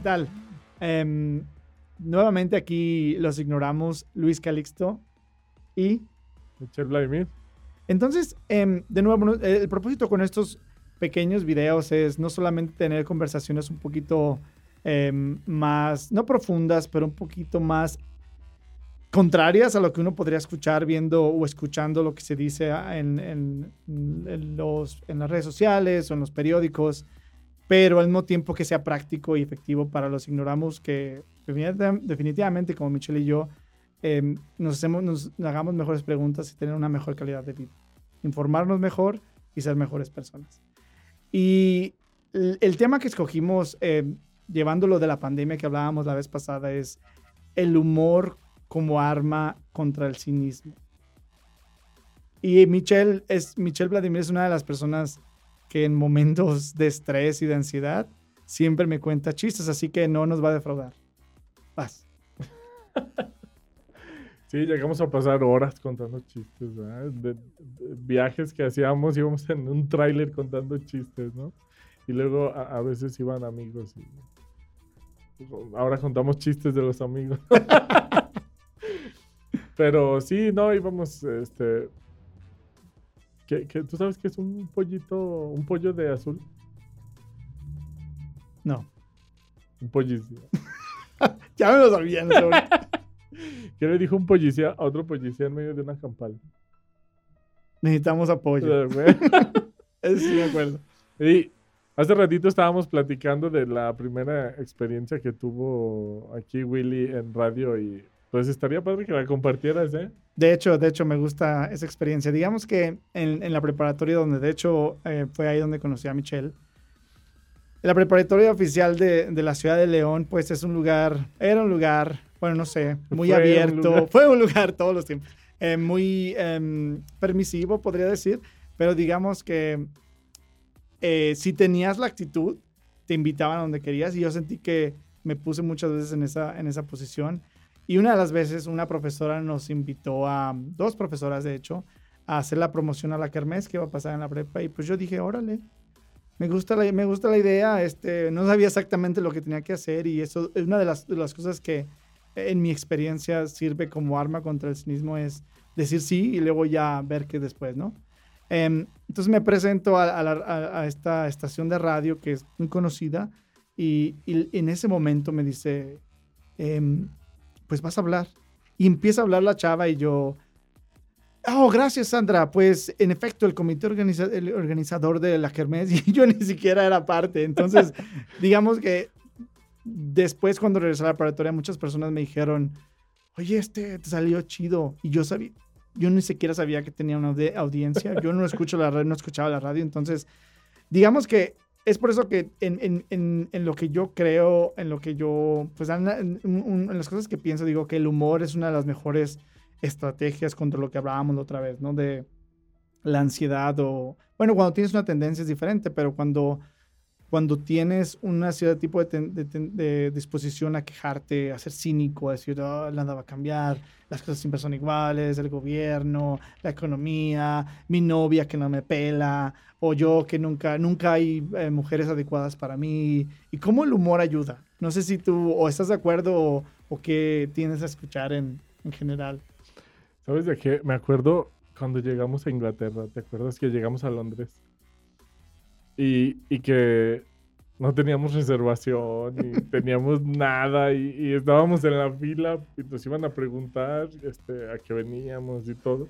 tal? Em, nuevamente aquí los ignoramos Luis Calixto y... Michelle Vladimir. Entonces, em, de nuevo, el propósito con estos pequeños videos es no solamente tener conversaciones un poquito em, más, no profundas, pero un poquito más contrarias a lo que uno podría escuchar viendo o escuchando lo que se dice en, en, los, en las redes sociales o en los periódicos, pero al mismo tiempo que sea práctico y efectivo para los ignoramos, que definitivamente como Michelle y yo em, nos, hacemos, nos hagamos mejores preguntas y tener una mejor calidad de vida, informarnos mejor y ser mejores personas. Y el, tema que escogimos, em, llevándolo de la pandemia que hablábamos la vez pasada, es el humor como arma contra el cinismo. Y Michelle, es, Michelle Vladimir es una de las personas que en momentos de estrés y de ansiedad siempre me cuenta chistes, así que no nos va a defraudar. Paz. Sí, llegamos a pasar horas contando chistes, viajes que hacíamos, íbamos en un tráiler contando chistes, ¿no? Y luego a, veces iban amigos ahora contamos chistes de los amigos. Pero sí, no, íbamos, este... ¿Qué, tú sabes que es un pollito, un pollo de azul? No. Un policía. ya me lo sabían. ¿Qué le dijo un policía a otro policía en medio de una campal? Necesitamos apoyo. Sí me acuerdo. Y hace ratito estábamos platicando de la primera experiencia que tuvo aquí Willy en radio y pues estaría padre que la compartieras, ¿eh? De hecho, de hecho, me gusta esa experiencia. Digamos que en, la preparatoria, donde de hecho eh, fue ahí donde conocí a Michelle. La preparatoria oficial de, la ciudad de León, pues es un lugar, era un lugar, bueno, no sé, muy abierto. fue un lugar todos los tiempos. Eh, muy em, permisivo, podría decir. Pero digamos que eh, si tenías la actitud, te invitaban a donde querías. Y yo sentí que me puse muchas veces en esa, en esa posición. Y una de las veces una profesora nos invitó a, dos profesoras de hecho, a hacer la promoción a la Kermés que iba a pasar en la prepa. Y pues yo dije, órale, me gusta la, me gusta la idea. Este, no sabía exactamente lo que tenía que hacer y eso es una de las, cosas que en mi experiencia sirve como arma contra el cinismo es decir sí y luego ya ver qué después, ¿no? Em, entonces me presento a, esta estación de radio que es muy conocida y, en ese momento me dice, em, pues vas a hablar. Y empieza a hablar la chava y yo, oh, gracias Sandra, pues en efecto el comité el organizador de la Kermés y yo ni siquiera era parte. Entonces, digamos que después cuando regresé a la preparatoria muchas personas me dijeron, oye, este te salió chido. Y yo sabía, yo ni siquiera sabía que tenía una audiencia. Yo no escucho la radio, no escuchaba la radio. Entonces, digamos que es por eso que en, lo que yo creo, en lo que yo, pues en, las cosas que pienso, digo que el humor es una de las mejores estrategias contra lo que hablábamos la otra vez, ¿no? De la ansiedad o, bueno, cuando tienes una tendencia es diferente, pero cuando, cuando tienes una cierto tipo de, disposición a quejarte, a ser cínico, a decir, oh, la nada va a cambiar, las cosas siempre son iguales, el gobierno, la economía, mi novia que no me pela, o yo que nunca, nunca hay eh, mujeres adecuadas para mí, y cómo el humor ayuda. No sé si tú o estás de acuerdo o, qué tienes a escuchar en, en, general. ¿Sabes de qué? Me acuerdo cuando llegamos a Inglaterra, ¿te acuerdas que llegamos a Londres? Y, y que no teníamos reservación, ni teníamos nada, y, y, estábamos en la fila y nos iban a preguntar este, a qué veníamos y todo.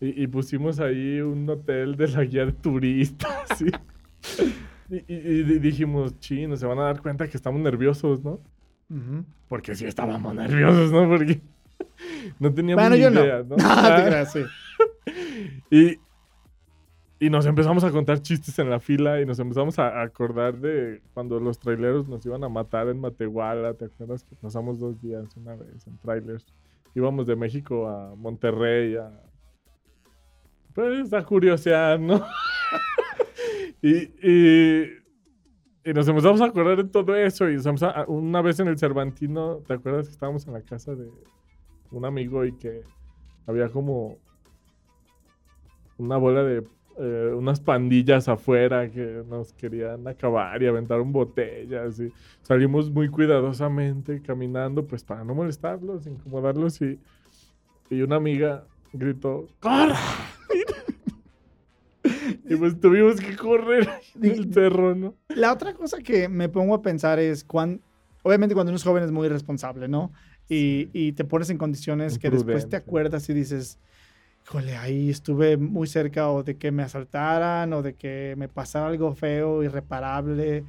Y, pusimos ahí un hotel de la guía de turistas. y, y, dijimos, chino, se van a dar cuenta que estamos nerviosos, ¿no? Porque sí estábamos nerviosos, ¿no? Porque no teníamos ni idea, ¿no? Ah, y, y nos empezamos a contar chistes en la fila y nos empezamos a acordar de cuando los traileros nos iban a matar en Matehuala. ¿Te acuerdas que pasamos dos días una vez en trailers? Íbamos de México a Monterrey a pues a curiosidad, ¿no? y, y, nos empezamos a acordar de todo eso. Y una vez en el Cervantino, ¿te acuerdas que estábamos en la casa de un amigo y que había como una bola de eh, unas pandillas afuera que nos querían acabar y aventaron botellas. Y salimos muy cuidadosamente caminando, pues para no molestarlos, incomodarlos. Y, y una amiga gritó: ¡Corra! y pues tuvimos que correr del cerro, ¿no? La otra cosa que me pongo a pensar es cuando, obviamente cuando uno es joven es muy irresponsable, ¿no? Y, y te pones en condiciones que después te acuerdas y dices, híjole, ahí estuve muy cerca o de que me asaltaran o de que me pasara algo feo, irreparable.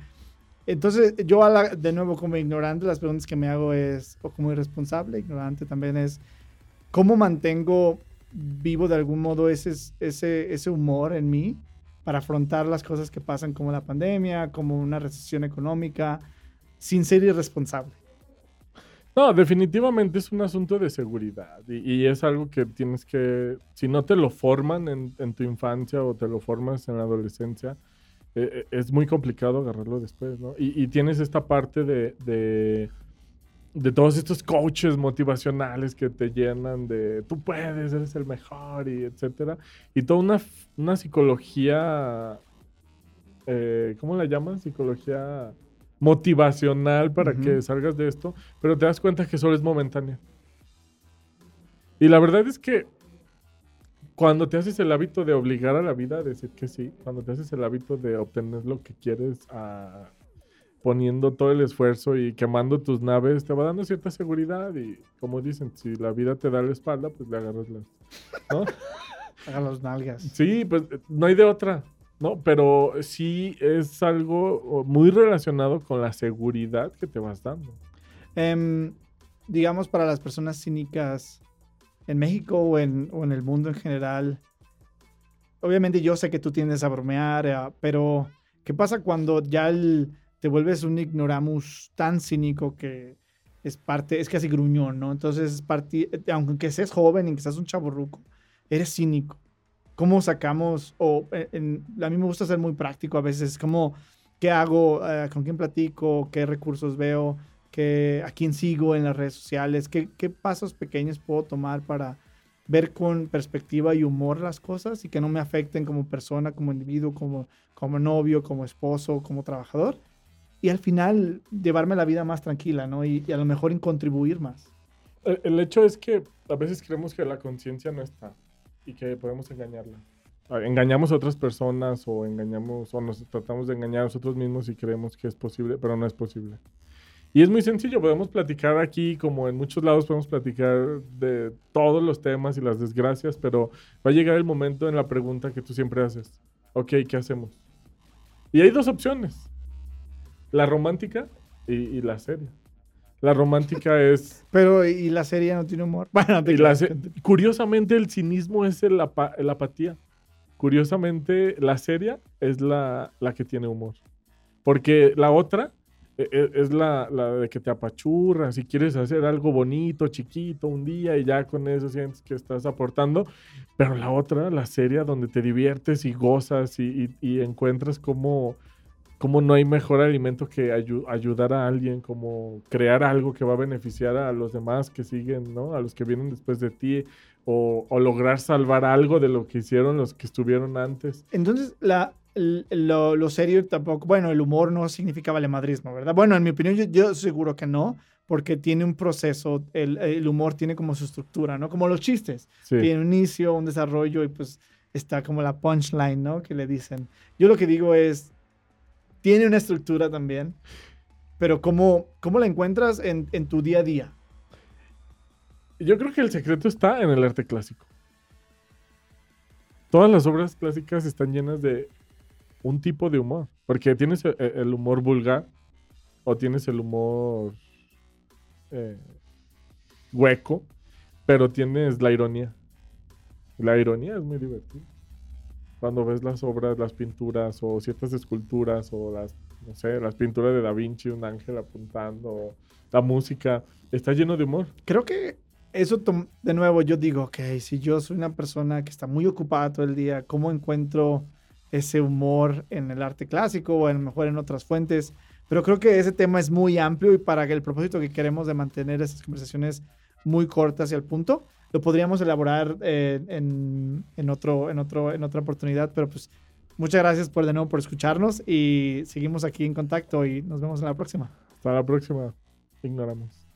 Entonces, yo de nuevo como ignorante, las preguntas que me hago es, o como irresponsable, ignorante también es, ¿cómo mantengo vivo de algún modo ese, ese, ese humor en mí para afrontar las cosas que pasan como la pandemia, como una recesión económica, sin ser irresponsable? No, definitivamente es un asunto de seguridad y, es algo que tienes que, si no te lo forman en, tu infancia o te lo formas en la adolescencia, eh, eh, es muy complicado agarrarlo después, ¿no? Y, tienes esta parte de, de, todos estos coaches motivacionales que te llenan de tú puedes, eres el mejor y etcétera. Y toda una, una psicología, eh, ¿cómo la llaman? Psicología motivacional para que salgas de esto, pero te das cuenta que solo es momentáneo. Y la verdad es que cuando te haces el hábito de obligar a la vida a decir que sí, cuando te haces el hábito de obtener lo que quieres poniendo todo el esfuerzo y quemando tus naves, te va dando cierta seguridad y como dicen, si la vida te da la espalda, pues le agarras las, ¿no? Nalgas. Sí, pues no hay de otra. No, pero sí es algo muy relacionado con la seguridad que te vas dando. Em, digamos, para las personas cínicas en México o en, el mundo en general, obviamente yo sé que tú tiendes a bromear, eh, pero ¿qué pasa cuando ya te vuelves un ignoramus tan cínico que es parte, es casi gruñón, ¿no? Entonces, es parte, aunque seas joven y que seas un chaborruco, eres cínico cómo sacamos, o eh, a mí me gusta ser muy práctico a veces, como qué hago, eh, con quién platico, qué recursos veo, qué, a quién sigo en las redes sociales, qué, qué pasos pequeños puedo tomar para ver con perspectiva y humor las cosas y que no me afecten como persona, como individuo, como, como novio, como esposo, como trabajador. Y al final llevarme la vida más tranquila, ¿no? Y, a lo mejor en contribuir más. el, hecho es que a veces creemos que la conciencia no está y que podemos engañarla. Engañamos a otras personas o engañamos o nos tratamos de engañar a nosotros mismos y creemos que es posible, pero no es posible. Y es muy sencillo, podemos platicar aquí, como en muchos lados podemos platicar de todos los temas y las desgracias, pero va a llegar el momento en la pregunta que tú siempre haces. Ok, ¿qué hacemos? Y hay dos opciones. La romántica y la seria. La romántica es. Pero, ¿y la serie no tiene humor? Bueno, Curiosamente, el cinismo es la apatía. Curiosamente, la serie es la, la, que tiene humor. Porque la otra e, e, es, la, la, de que te apachurras si quieres hacer algo bonito, chiquito, un día y ya con eso sientes que estás aportando. Pero la otra, la serie donde te diviertes y gozas y, y encuentras como como no hay mejor alimento que ayudar a alguien, como crear algo que va a beneficiar a los demás que siguen, ¿no? A los que vienen después de ti, o, lograr salvar algo de lo que hicieron los que estuvieron antes. Entonces, la, lo, serio tampoco, bueno, el humor no significa valemadrismo, ¿verdad? Bueno, en mi opinión, yo, seguro que no, porque tiene un proceso, el, humor tiene como su estructura, ¿no? Como los chistes. Tiene un inicio, un desarrollo y pues está como la punchline, ¿no? Que le dicen. Yo lo que digo es, tiene una estructura también, pero ¿cómo, cómo la encuentras en, tu día a día? Yo creo que el secreto está en el arte clásico. Todas las obras clásicas están llenas de un tipo de humor, porque tienes e, e, el humor vulgar o tienes el humor eh, hueco, pero tienes la ironía. La ironía es muy divertida cuando ves las obras, las pinturas o ciertas esculturas o las, no sé, las pinturas de Da Vinci, un ángel apuntando, la música, está lleno de humor. Creo que eso, de nuevo, yo digo, ok, si yo soy una persona que está muy ocupada todo el día, ¿cómo encuentro ese humor en el arte clásico o a lo mejor en otras fuentes? Pero creo que ese tema es muy amplio y para el propósito que queremos de mantener esas conversaciones muy cortas y al punto, lo podríamos elaborar eh, en, en, otro, en, otro, en otra oportunidad, pero pues muchas gracias por de nuevo por escucharnos y seguimos aquí en contacto y nos vemos en la próxima. Hasta la próxima. Ignoramos.